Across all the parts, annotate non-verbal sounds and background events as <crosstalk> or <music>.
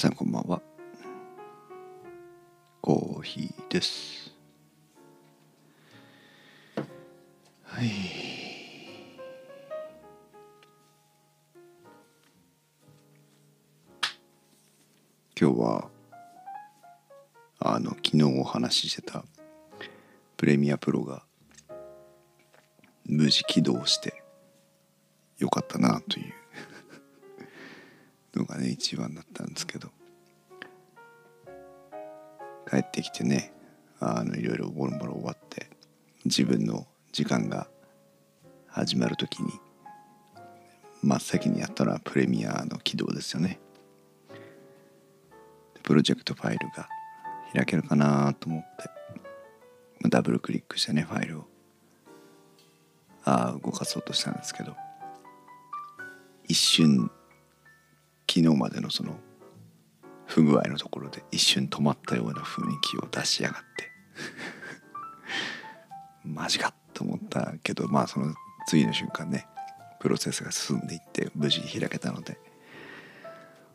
さんこんばんは。コーヒーです。はい。今日はあの昨日お話ししてたプレミアプロが無事起動してよかったなというね一番だったんですけど。帰ってきてねあのいろいろボロボロ終わって自分の時間が始まる時に真っ先にやったのはプレミアの起動ですよね。プロジェクトファイルが開けるかなと思ってダブルクリックしてねファイルをあ動かそうとしたんですけど一瞬昨日までのその不具合のところで一瞬止まったような雰囲気を出しやがって。<laughs> マジかと思ったけどまあその次の瞬間ねプロセスが進んでいって無事開けたので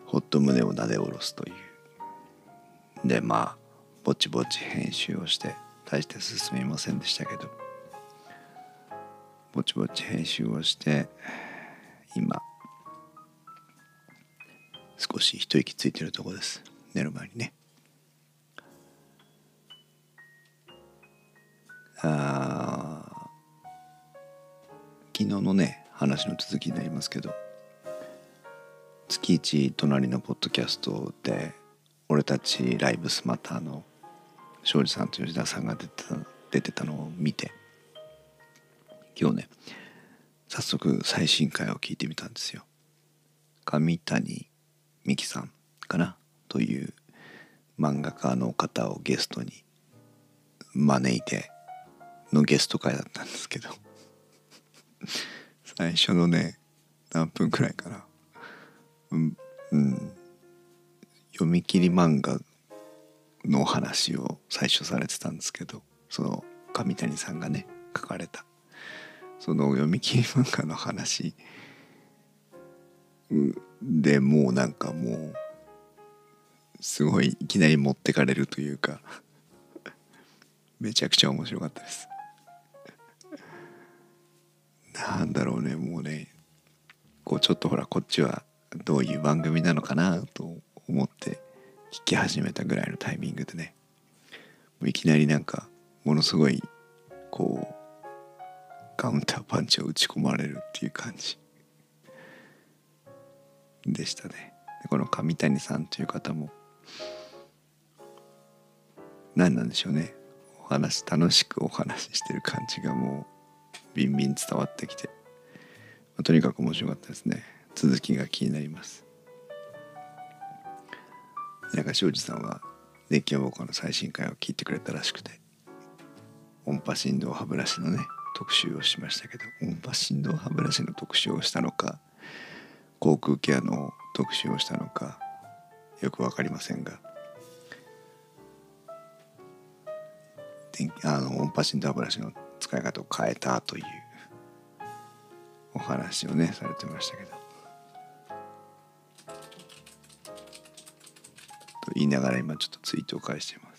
ほっと胸をなで下ろすという。でまあぼちぼち編集をして大して進みませんでしたけどぼちぼち編集をして今少し一息ついてるとこです。寝る前にね。あ昨日のね話の続きになりますけど月一隣のポッドキャストで俺たちライブスマターの庄司さんと吉田さんが出てた出てたのを見て今日ね早速最新回を聞いてみたんですよ。上谷美樹さんかなという漫画家の方をゲストに招いてのゲスト会だったんですけど <laughs> 最初のね何分くらいかな。うん、うん、読み切り漫画の話を最初されてたんですけどその上谷さんがね書かれた。その読み切り漫画の話うんでもうなんかもうすごいいきなり持ってかれるというかめちゃくちゃ面白かったです。なんだろうねもうねこうちょっとほらこっちはどういう番組なのかなと思って聞き始めたぐらいのタイミングでねもういきなりなんかものすごいこうカウンターパンチを打ち込まれるっていう感じ。でしたね。でこの上谷さんという方も何なんでしょうね。お話楽しくお話ししてる感じがもうビンビン伝わってきて、まあ、とにかく面白かったですね。続きが気になります。なんか庄司さんは電気予報の最新回を聞いてくれたらしくて音波振動歯ブラシのね特集をしましたけど音波振動歯ブラシの特集をしたのか口腔ケアの特集をしたのかよく分かりませんがあの音波振動歯ブラシの使い方を変えたというお話をねされてましたけど。と言いながら今ちょっとツイートを返してます。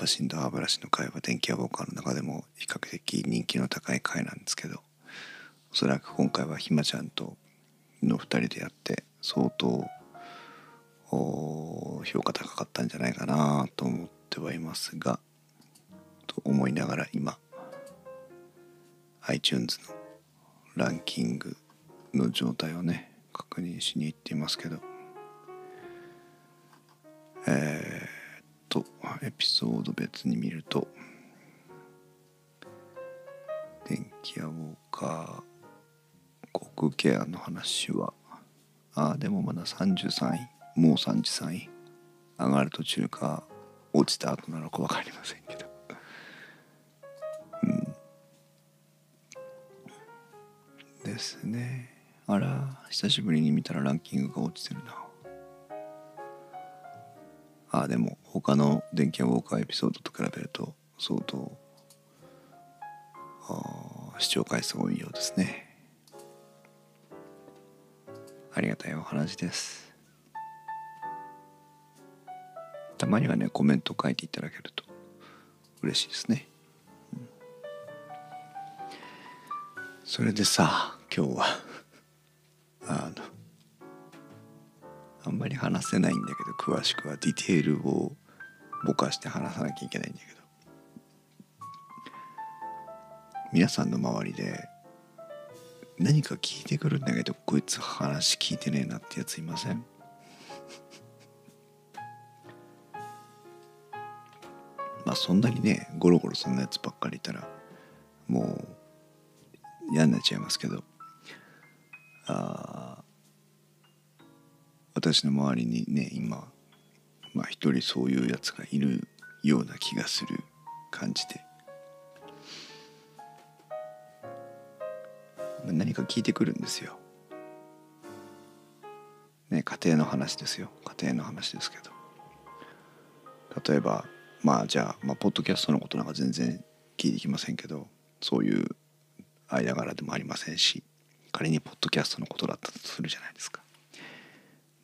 さえね音波振動歯ブラシの回は電気屋ウォーカーの中でも比較的人気の高い回なんですけどおそらく今回はひまちゃんとの2人でやって相当評価高かったんじゃないかなと思ってはいますがと思いながら今 iTunes のランキングの状態をね確認しに行っていますけどえー、とエピソード別に見ると電気屋ウォーカー航空ケアの話はああでもまだ33位もう33位上がる途中か落ちた後なのか分かりませんけど。うん。ですね。あら久しぶりに見たらランキングが落ちてるな。あでも他の電気屋ウォーカーエピソードと比べると相当視聴回数多いようですね。ありがたいお話です。たまにはねコメント書いていただけると嬉しいですね、うん、それでさ今日はあのあんまり話せないんだけど詳しくはディテールをぼかして話さなきゃいけないんだけど。皆さんの周りで何か聞いてくるんだけどこいつ話聞いてねえなってやついません？<laughs> まあそんなにねゴロゴロそんなやつばっかりいたらもう嫌になっちゃいますけど。あ私の周りにね今まあ一人そういうやつがいるような気がする感じで何か聞いてくるんですよ。ね家庭の話ですよ家庭の話ですけど例えばまあじゃあ、まあ、ポッドキャストのことなんか全然聞いてきませんけどそういう間柄でもありませんし仮にポッドキャストのことだったとするじゃないですか。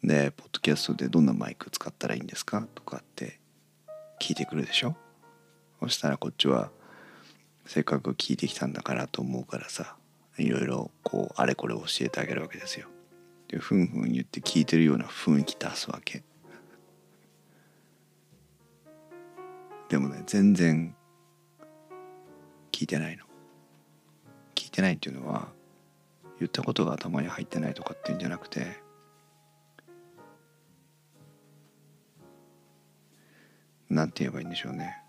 でポッドキャストでどんなマイク使ったらいいんですかとかって聞いてくるでしょ？そしたらこっちはせっかく聞いてきたんだからと思うからさいろいろこうあれこれ教えてあげるわけですよ。でふんふん言って聞いてるような雰囲気出すわけ。でもね全然聞いてないの。聞いてないっていうのは言ったことが頭に入ってないとかっていうんじゃなくてなんて言えばいいんでしょうね。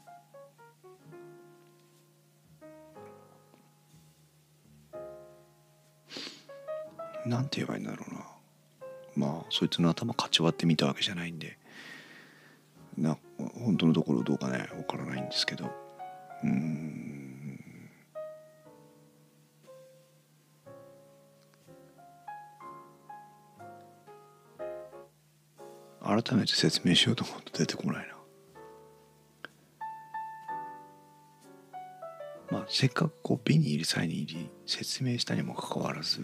なんて言えばいいんだろうな。まあそいつの頭かち割ってみたわけじゃないんで。な本当のところどうかねわからないんですけど。うん。改めて説明しようと思うと出てこないな。せっかくこうビニールサイン入り説明したにもかかわらず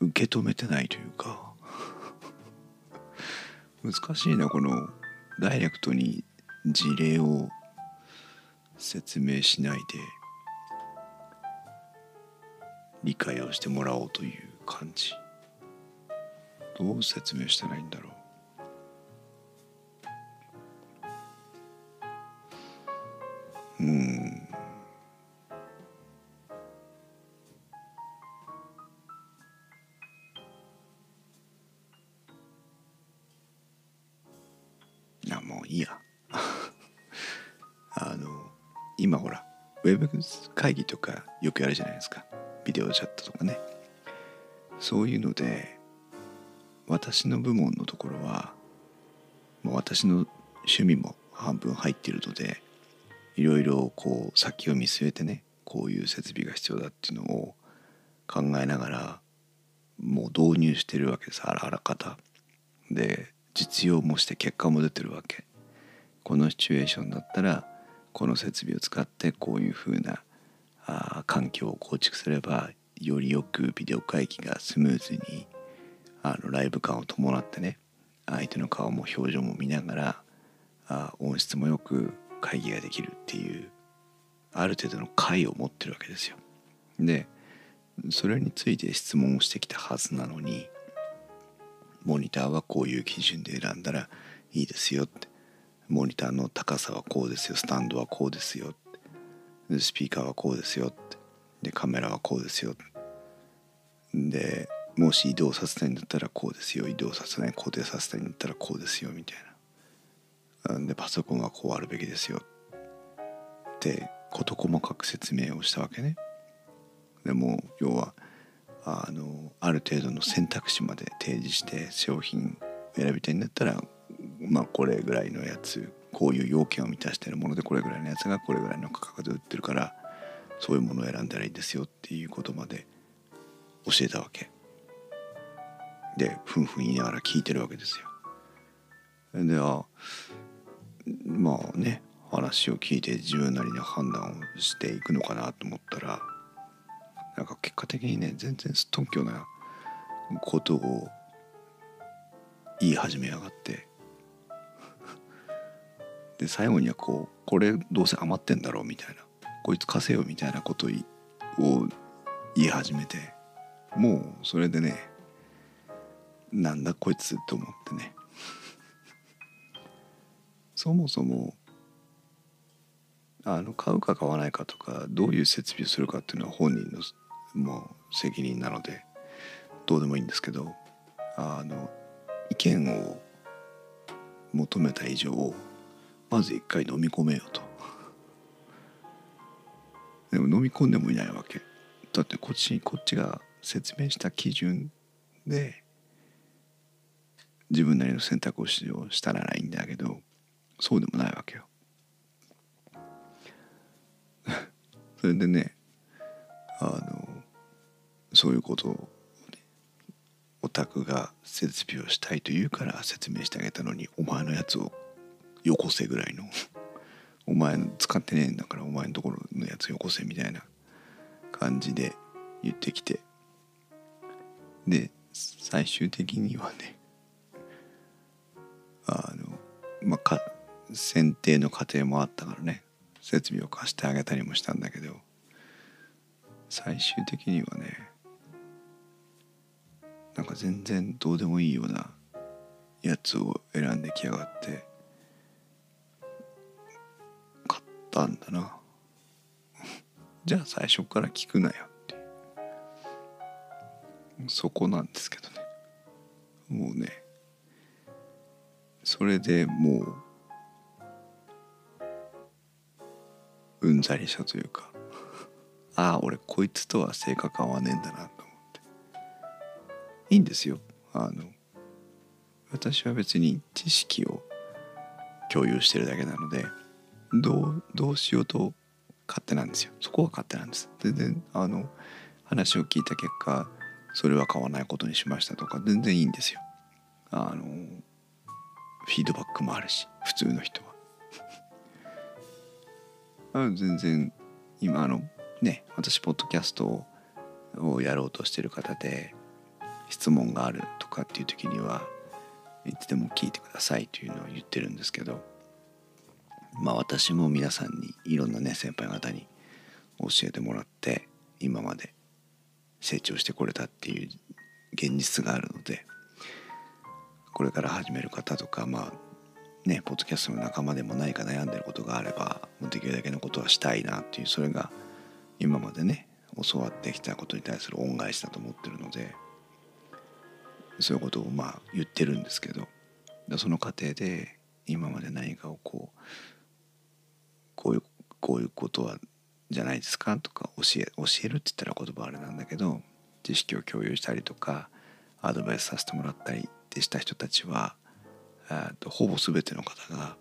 受け止めてないというか <laughs> 難しいなこのダイレクトに事例を説明しないで理解をしてもらおうという感じ。どう説明したらいいんだろう。私の部門のところはもう私の趣味も半分入っているのでいろいろこう先を見据えてねこういう設備が必要だっていうのを考えながらもう導入してるわけです。あらあらかた。で実用もして結果も出てるわけ。このシチュエーションだったらこの設備を使ってこういうふうなあ環境を構築すればよりよくビデオ会議がスムーズにあのライブ感を伴ってね相手の顔も表情も見ながらあ音質もよく会議ができるっていうある程度の解を持ってるわけですよ。でそれについて質問をしてきたはずなのにモニターはこういう基準で選んだらいいですよって。モニターの高さはこうですよスタンドはこうですよでスピーカーはこうですよって。でカメラはこうですよでもし移動させたいんだったらこうですよ。移動させない固定させたいんだったらこうですよみたいな。でパソコンはこうあるべきですよって事細かく説明をしたわけね。でも要はあのある程度の選択肢まで提示して商品選びたいんだったらまあこれぐらいのやつこういう要件を満たしてるものでこれぐらいのやつがこれぐらいの価格で売ってるからそういうものを選んだらいいですよっていうことまで教えたわけ。でふんふん言いながら聞いてるわけですよ。であまあね話を聞いて自分なりの判断をしていくのかなと思ったらなんか結果的にね全然すっとんきょなことを言い始めやがって。<laughs> で最後にはこうこれどうせ余ってんだろうみたいなこいつ貸せよみたいなことを言い始めてもうそれでねなんだこいつと思ってね。<laughs> そもそもあの買うか買わないかとかどういう設備をするかっていうのは本人のもう責任なのでどうでもいいんですけどあの意見を求めた以上まず一回飲み込めよと。でも飲み込んでもいないわけ。だってこっちこっちが説明した基準で自分なりの選択をしたらないんだけどそうでもないわけよ。<laughs> それでねあのそういうことを、ね、オタクが設備をしたいと言うから説明してあげたのにお前のやつをよこせぐらいの <laughs> お前使ってねえんだからお前のところのやつよこせみたいな感じで言ってきて。で最終的にはねあのまあか選定の過程もあったからね設備を貸してあげたりもしたんだけど最終的にはねなんか全然どうでもいいようなやつを選んできやがって買ったんだな。<laughs> じゃあ最初から聞くなよってそこなんですけどね。もうねそれでもううんざりしたというか <laughs> ああ俺こいつとは性格合わねえんだなと思って。いいんですよ。あの私は別に知識を共有してるだけなのでどうどうしようと勝手なんですよ。そこは勝手なんです。全然あの話を聞いた結果それは買わないことにしましたとか全然いいんですよ。あのフィードバックもあるし普通の人は。<laughs> あ全然今あのね私ポッドキャストをやろうとしてる方で質問があるとかっていう時にはいつでも聞いてくださいというのを言ってるんですけどまあ私も皆さんにいろんなね先輩方に教えてもらって今まで成長してこれたっていう現実があるのでこれから始める方とかまあねポッドキャストの仲間でも何か悩んでることがあればできるだけのことはしたいなっていうそれが今までね教わってきたことに対する恩返しだと思ってるのでそういうことをまあ言ってるんですけどその過程で今まで何かをこうこういうこういうことはじゃないですかとか教え教えるって言ったら言葉あれなんだけど知識を共有したりとかアドバイスさせてもらったりってした人たちはとほぼ全ての方が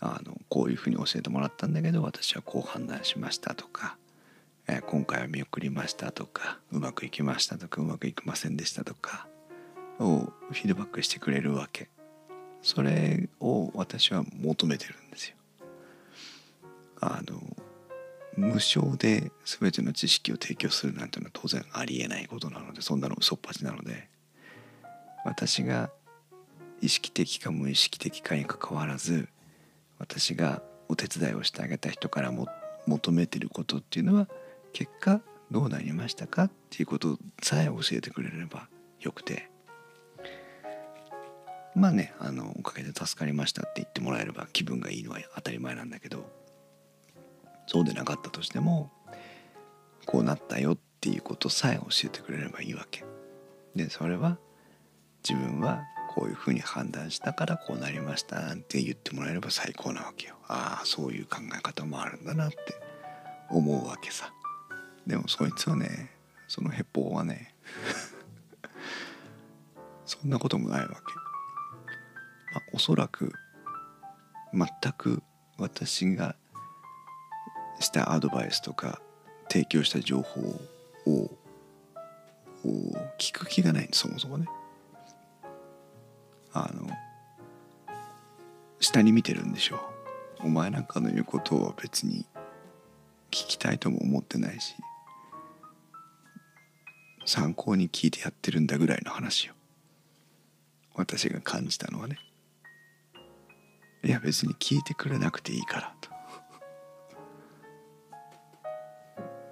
あのこういうふうに教えてもらったんだけど私はこう判断しましたとか、えー、今回は見送りましたとかうまくいきましたとかうまくいきませんでしたとかをフィードバックしてくれるわけそれを私は求めてるんですよ。あの無償で全ての知識を提供するなんていうのは当然ありえないことなのでそんなの嘘っぱちなので私が意識的か無意識的かにかかわらず私がお手伝いをしてあげた人からも求めてることっていうのは結果どうなりましたかっていうことさえ教えてくれればよくて。まあねあのおかげで助かりましたって言ってもらえれば気分がいいのは当たり前なんだけどそうでなかったとしてもこうなったよっていうことさえ教えてくれればいいわけ。でそれは自分はこういうふうに判断したからこうなりましたなんて言ってもらえれば最高なわけよ。ああそういう考え方もあるんだなって思うわけさ。でもそいつはねそのヘポはね <laughs> そんなこともないわけ、まあ、おそらく全く私がしたアドバイスとか提供した情報を聞く気がないそもそもね。あの下に見てるんでしょう。お前なんかの言うことは別に聞きたいとも思ってないし参考に聞いてやってるんだぐらいの話よ。私が感じたのはね。いや別に聞いてくれなくていいからと。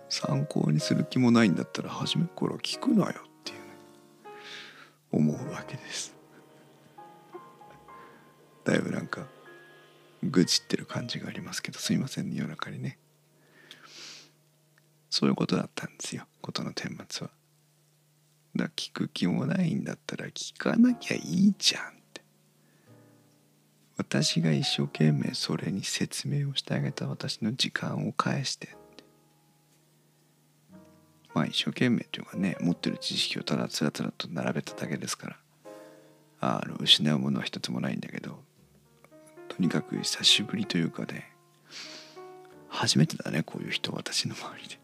参考にする気もないんだったら初めから聞くなよっていうね。思うわけです。だいぶなんか愚痴ってる感じがありますけどすいませんね夜中にね。そういうことだったんですよことの顛末は。だ聞く気もないんだったら聞かなきゃいいじゃんって。私が一生懸命それに説明をしてあげた私の時間を返して。まあ一生懸命というかね持ってる知識をただつらつらと並べただけですから。あの失うものは一つもないんだけど。とにかく久しぶりというかね初めてだねこういう人私の周りで。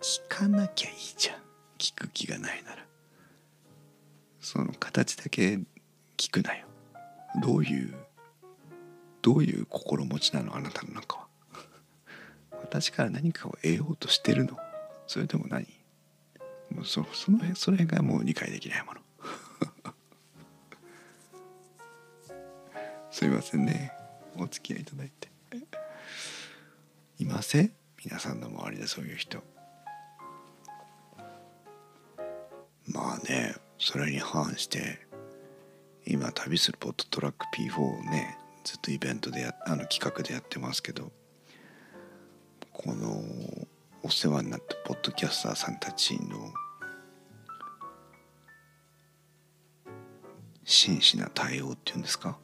聞かなきゃいいじゃん。聞く気がないなら。その形だけ聞くなよ。どういうどういう心持ちなのあなたの中は。私から何かを得ようとしてるの。それとも何？もうそそのそれがもう理解できないもの。すいませんね。お付き合いいただいて。いません？皆さんの周りでそういう人。まあねそれに反して今旅するポットトラック P4 をねずっとイベントでやあの企画でやってますけどこのお世話になったポッドキャスターさんたちの真摯な対応っていうんですか？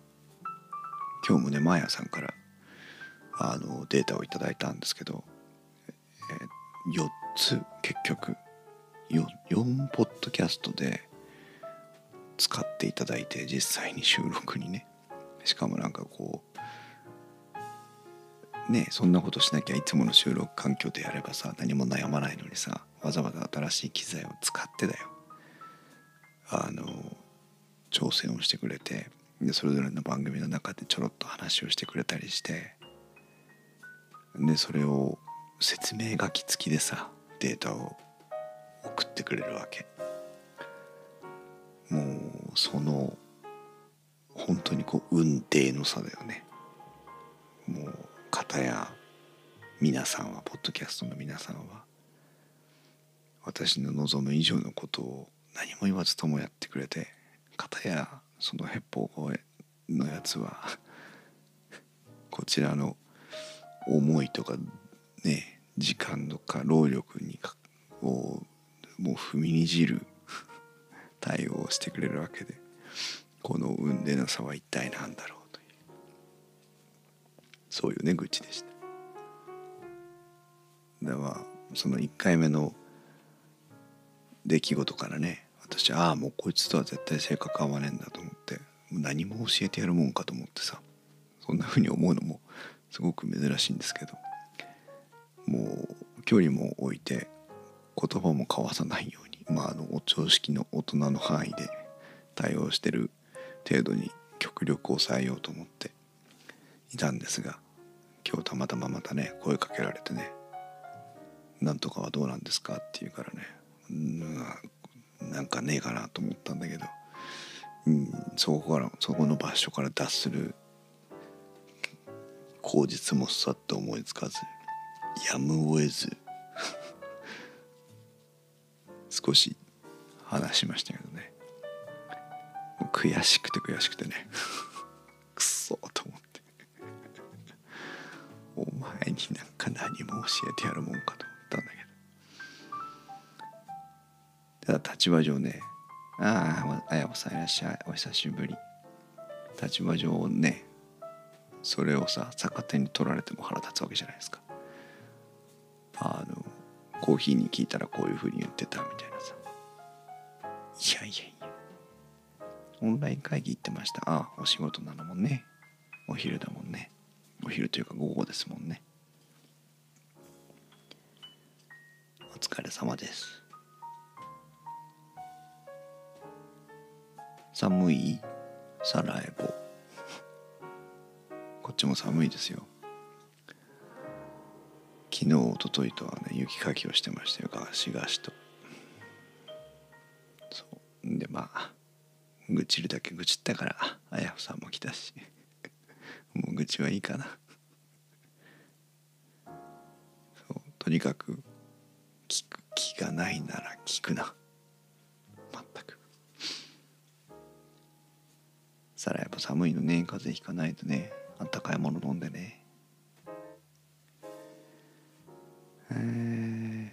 今日もねマーヤさんからあのデータをいただいたんですけど、え4つ結局 4, 4ポッドキャストで使っていただいて実際に収録にね。しかもなんかこうねそんなことしなきゃいつもの収録環境でやればさ何も悩まないのにさわざわざ新しい機材を使ってだよ。あの挑戦をしてくれてでそれぞれの番組の中でちょろっと話をしてくれたりしてでそれを説明書き付きでさデータを送ってくれるわけ。もうその本当にこう運転の差だよね。もう方や皆さんはポッドキャストの皆さんは私の望む以上のことを何も言わずともやってくれて方やそのヘッポ声のやつは <laughs> こちらの思いとかね時間とか労力にをもう踏みにじる <laughs> 対応をしてくれるわけでこの運での差は一体何だろうそういうね愚痴でした。だからその1回目の出来事からね私ああもうこいつとは絶対性格合わねえんだと思って何も教えてやるもんかと思ってさそんな風に思うのもすごく珍しいんですけどもう距離も置いて言葉も交わさないようにまああのお常識の大人の範囲で対応してる程度に極力抑えようと思っていたんですが今日たまたままたね声かけられてね「なんとかはどうなんですか?」って言うからねうんなんかねえかなと思ったんだけど、うん、そこからそこの場所から脱する口実もさっと思いつかずやむを得ず <laughs> 少し話しましたけどね。悔しくて悔しくてね。<laughs> くそと思って。お前になんか何も教えてやるもんかと。ただ立場上ね。ああ綾子さんいらっしゃい。お久しぶり。立場上ね。それをさ逆手に取られても腹立つわけじゃないですか。あのコーヒーに聞いたらこういうふうに言ってたみたいなさ。いやいやいや。オンライン会議行ってました。ああお仕事なのもんね。お昼だもんね。お昼というか午後ですもんね。お疲れ様です。寒い？サラエボ。こっちも寒いですよ。昨日おとといとはね雪かきをしてましたよ。ガシガシと。そう。でまあ愚痴るだけ愚痴ったからあやほさんも来たし。もう愚痴はいいかな。そう。とにかく聞く気がないなら聞くな。さらやっぱ寒いのね。風邪ひかないとね。あったかいもの飲んでね。え、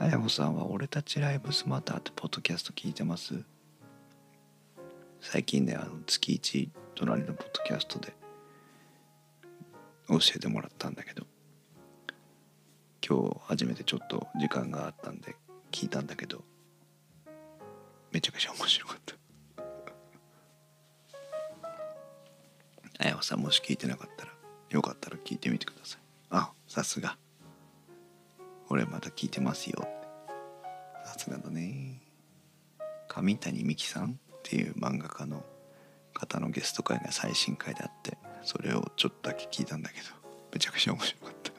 あやほさんは「俺たちライブスマター」ってポッドキャスト聞いてます？最近ねあの月一隣のポッドキャストで教えてもらったんだけど。今日初めてちょっと時間があったんで聞いたんだけどめちゃくちゃ面白かった。あやほさんもし聞いてなかったらよかったら聞いてみてください。あさすが。俺また聞いてますよ。さすがだね。上谷美樹さんっていう漫画家の方のゲスト会が最新回であってそれをちょっとだけ聞いたんだけどめちゃくちゃ面白かった。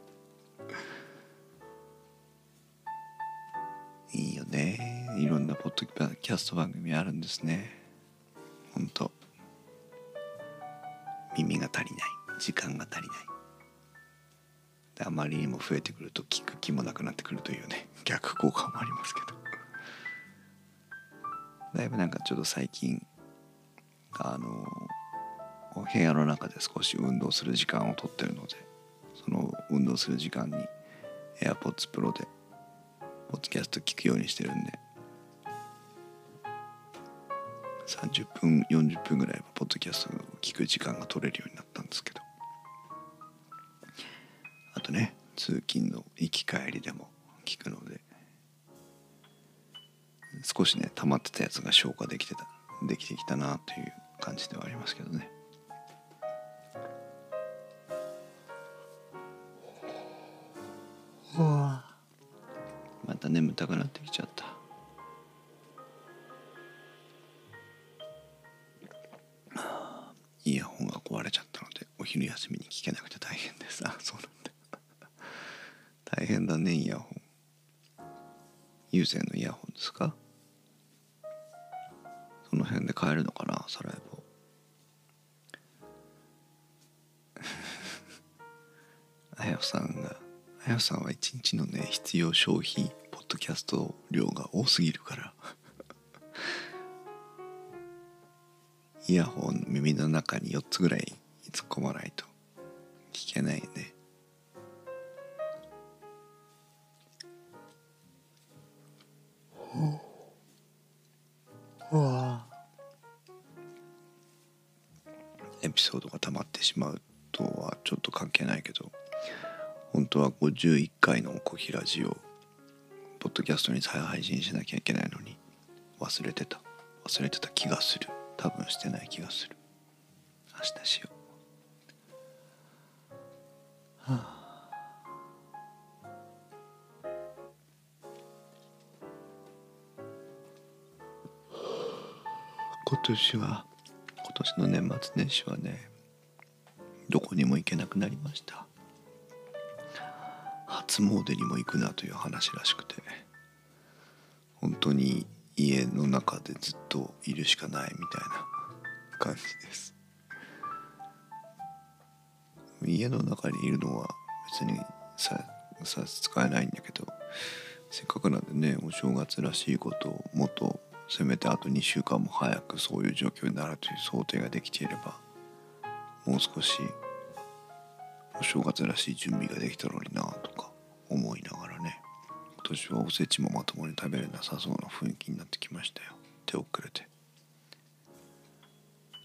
いいよね。いろんなポッドキャスト番組あるんですね。ほんと。足りない。時間が足りない。であまりにも増えてくると聞く気もなくなってくるというね。逆効果もありますけど。だいぶなんかちょっと最近あのお部屋の中で少し運動する時間をとってるのでその運動する時間に AirPods Pro でポッドキャスト聞くようにしてるんで30分40分ぐらいはポッドキャストを聞く時間が取れるようになったんですけど。あとね通勤の行き帰りでも聞くので少しね溜まってたやつが消化できてたできてきたなという感じではありますけどね。また眠たくなってきちゃった有線のイヤホンですか？その辺で買えるのかな？サラエボ <laughs> あやさんがあやさんは一日のね必要消費ポッドキャスト量が多すぎるから。<laughs> イヤホン耳の中に4つぐらい突っ込まないと聞けないね。よねエピソードが溜まってしまうとはちょっと関係ないけど本当は51回の「コヒラジ」をポッドキャストに再配信しなきゃいけないのに忘れてた。忘れてた気がする。多分してない気がする。明日しよう、はあ。今年は今年の年末年始はねどこにも行けなくなりました。初詣にも行くなという話らしくて本当に家の中でずっといるしかないみたいな感じです。家の中にいるのは別にさ差し支えないんだけどせっかくなんでねお正月らしいことをもっとせめてあと2週間も早くそういう状況になるという想定ができていればもう少しお正月らしい準備ができたのになとか思いながらね今年はおせちもまともに食べれなさそうな雰囲気になってきましたよ。手遅れて。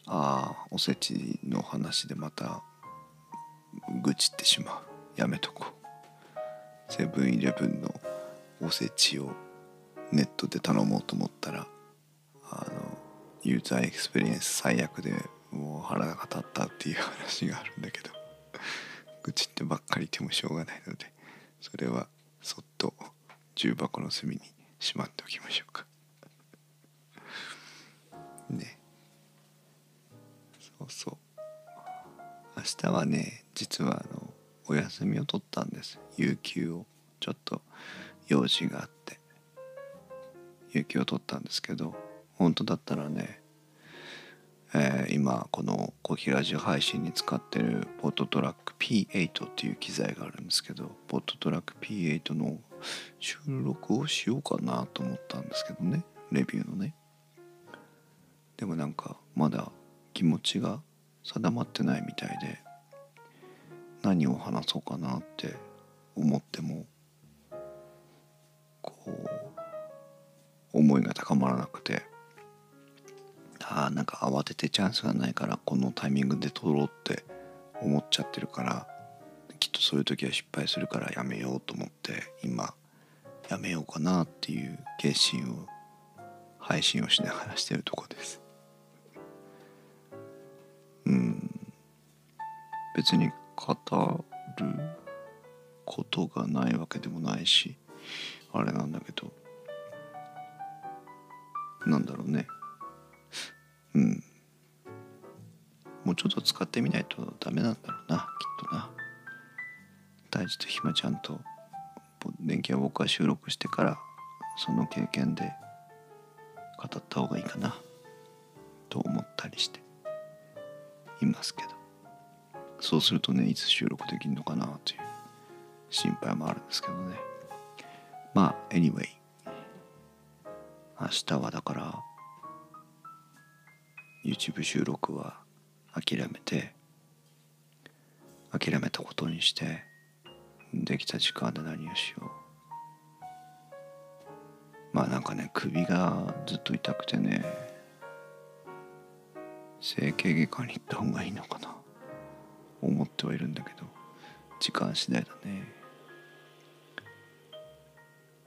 ああおせちの話でまた愚痴ってしまう。やめとこう。セブンイレブンのおせちをネットで頼もうと思ったらユーザーエクスペリエンス最悪でもう腹が立ったっていう話があるんだけど愚痴ってばっかりいてもしょうがないのでそれはそっと重箱の隅にしまっておきましょうか。<laughs> ね。そうそう。明日はね実はあのお休みを取ったんです。有給を。ちょっと用事があって。有給を取ったんですけど本当だったらね、えー、今このコヒラジオ配信に使ってるポットトラック P8 っていう機材があるんですけどポットトラック P8 の収録をしようかなと思ったんですけどねレビューのね。でもなんかまだ気持ちが定まってないみたいで何を話そうかなって思ってもこう思いが高まらなくて。あなんか慌ててチャンスがないからこのタイミングで撮ろうって思っちゃってるからきっとそういう時は失敗するからやめようと思って今やめようかなっていう決心を配信をしながらしてるとこです。<laughs> うん。別に語ることがないわけでもないしあれなんだけどなんだろうね。もうちょっと使ってみないとダメなんだろうなきっとな。大地とひまちゃんと電気は僕は収録してからその経験で語った方がいいかなと思ったりしていますけど。そうするとねいつ収録できるのかなという心配もあるんですけどね。まあ anyway 明日はだから YouTube 収録は諦めて諦めたことにしてできた時間で何をしよう。まあなんかね首がずっと痛くてね整形外科に行った方がいいのかな。思ってはいるんだけど時間次第だね。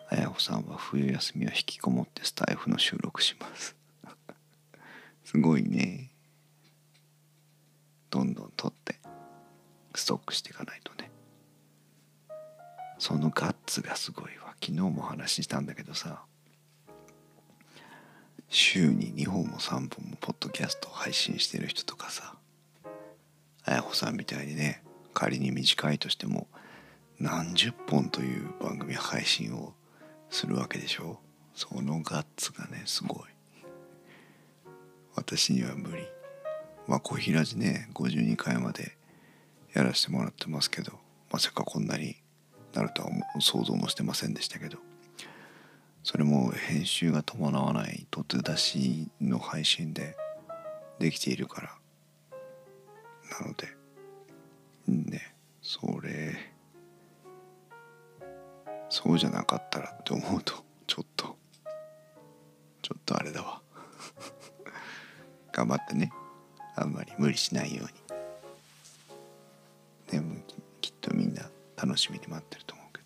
綾穂さんは冬休みは引きこもってスタイフの収録します。<laughs> すごいね。どんどん取ってストックしていかないとね。そのガッツがすごいわ。昨日もお話ししたんだけどさ週に2本も3本もポッドキャストを配信してる人とかさ綾穂さんみたいにね仮に短いとしても何十本という番組配信をするわけでしょ？そのガッツがねすごい。私には無理。まあ小平寺ね52回までやらせてもらってますけどまさかこんなになるとは想像もしてませんでしたけどそれも編集が伴わない途出しの配信でできているからなのでねそれそうじゃなかったらって思うとちょっとちょっとあれだわ。<laughs> 頑張ってね。あんまり無理しないように。でもきっとみんな楽しみに待ってると思うけ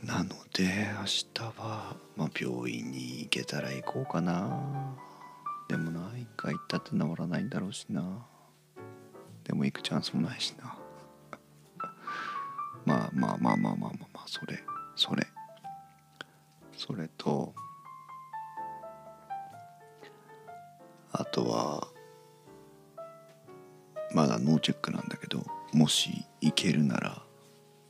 ど。なので明日は、まあ、病院に行けたら行こうかな。でもな一回行ったって治らないんだろうしな。でも行くチャンスもないしな。<laughs> まあまあまあまあまあまあまあそれそれ。それとあとはまだノーチェックなんだけどもし行けるなら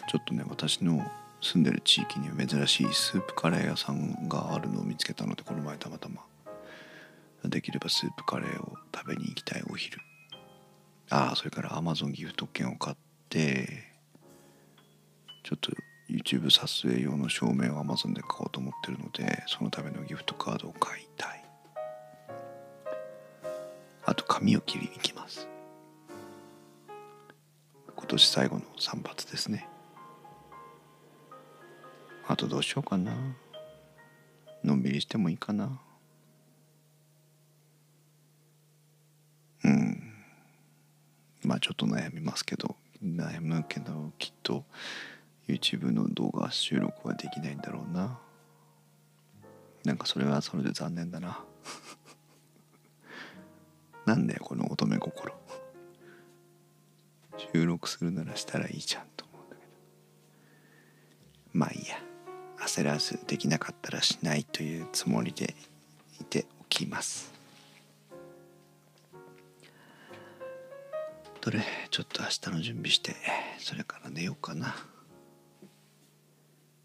ちょっとね私の住んでる地域には珍しいスープカレー屋さんがあるのを見つけたのでこの前たまたま。できればスープカレーを食べに行きたいお昼。ああそれからアマゾンギフト券を買ってちょっと YouTube 撮影用の照明を Amazon で買おうと思ってるのでそのためのギフトカードを買いたい。と髪を切りに行きます。今年最後の散髪ですね。あとどうしようかな。のんびりしてもいいかな。うん。まあちょっと悩みますけど。悩むけどきっと YouTube の動画収録はできないんだろうな。なんかそれはそれで残念だな。なんだよこの乙女心。収録するならしたらいいじゃんと思うんだけど。まあいいや。焦らずできなかったらしないというつもりでいておきます。どれちょっと明日の準備してそれから寝ようかな。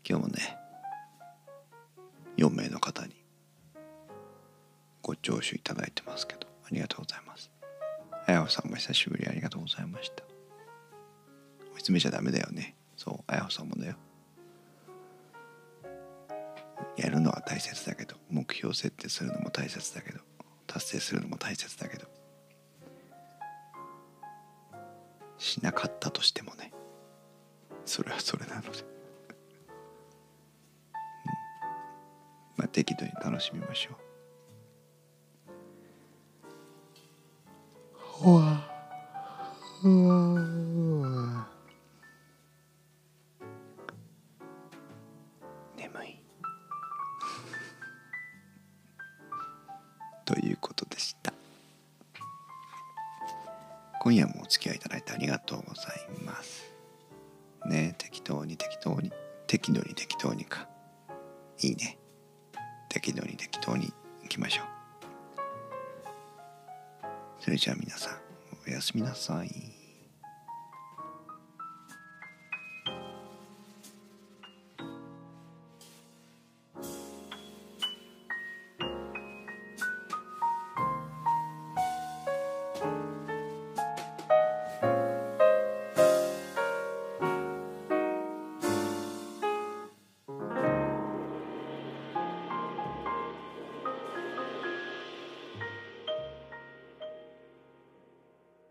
今日もね4名の方にご聴取いただいてますけど。りがとうございます。あやほさんも久しぶりありがとうございました。追い詰めちゃダメだよね。そうあやほさんもだよ。やるのは大切だけど目標設定するのも大切だけど達成するのも大切だけどしなかったとしてもねそれはそれなので、うん、まあ適度に楽しみましょう。ほわほわ眠い。ということでした。今夜もお付き合いいただいてありがとうございます。ね適当に適当に適度に適当にか。いいね。適度に適当にいきましょう。それじゃあ皆さん。みなさい。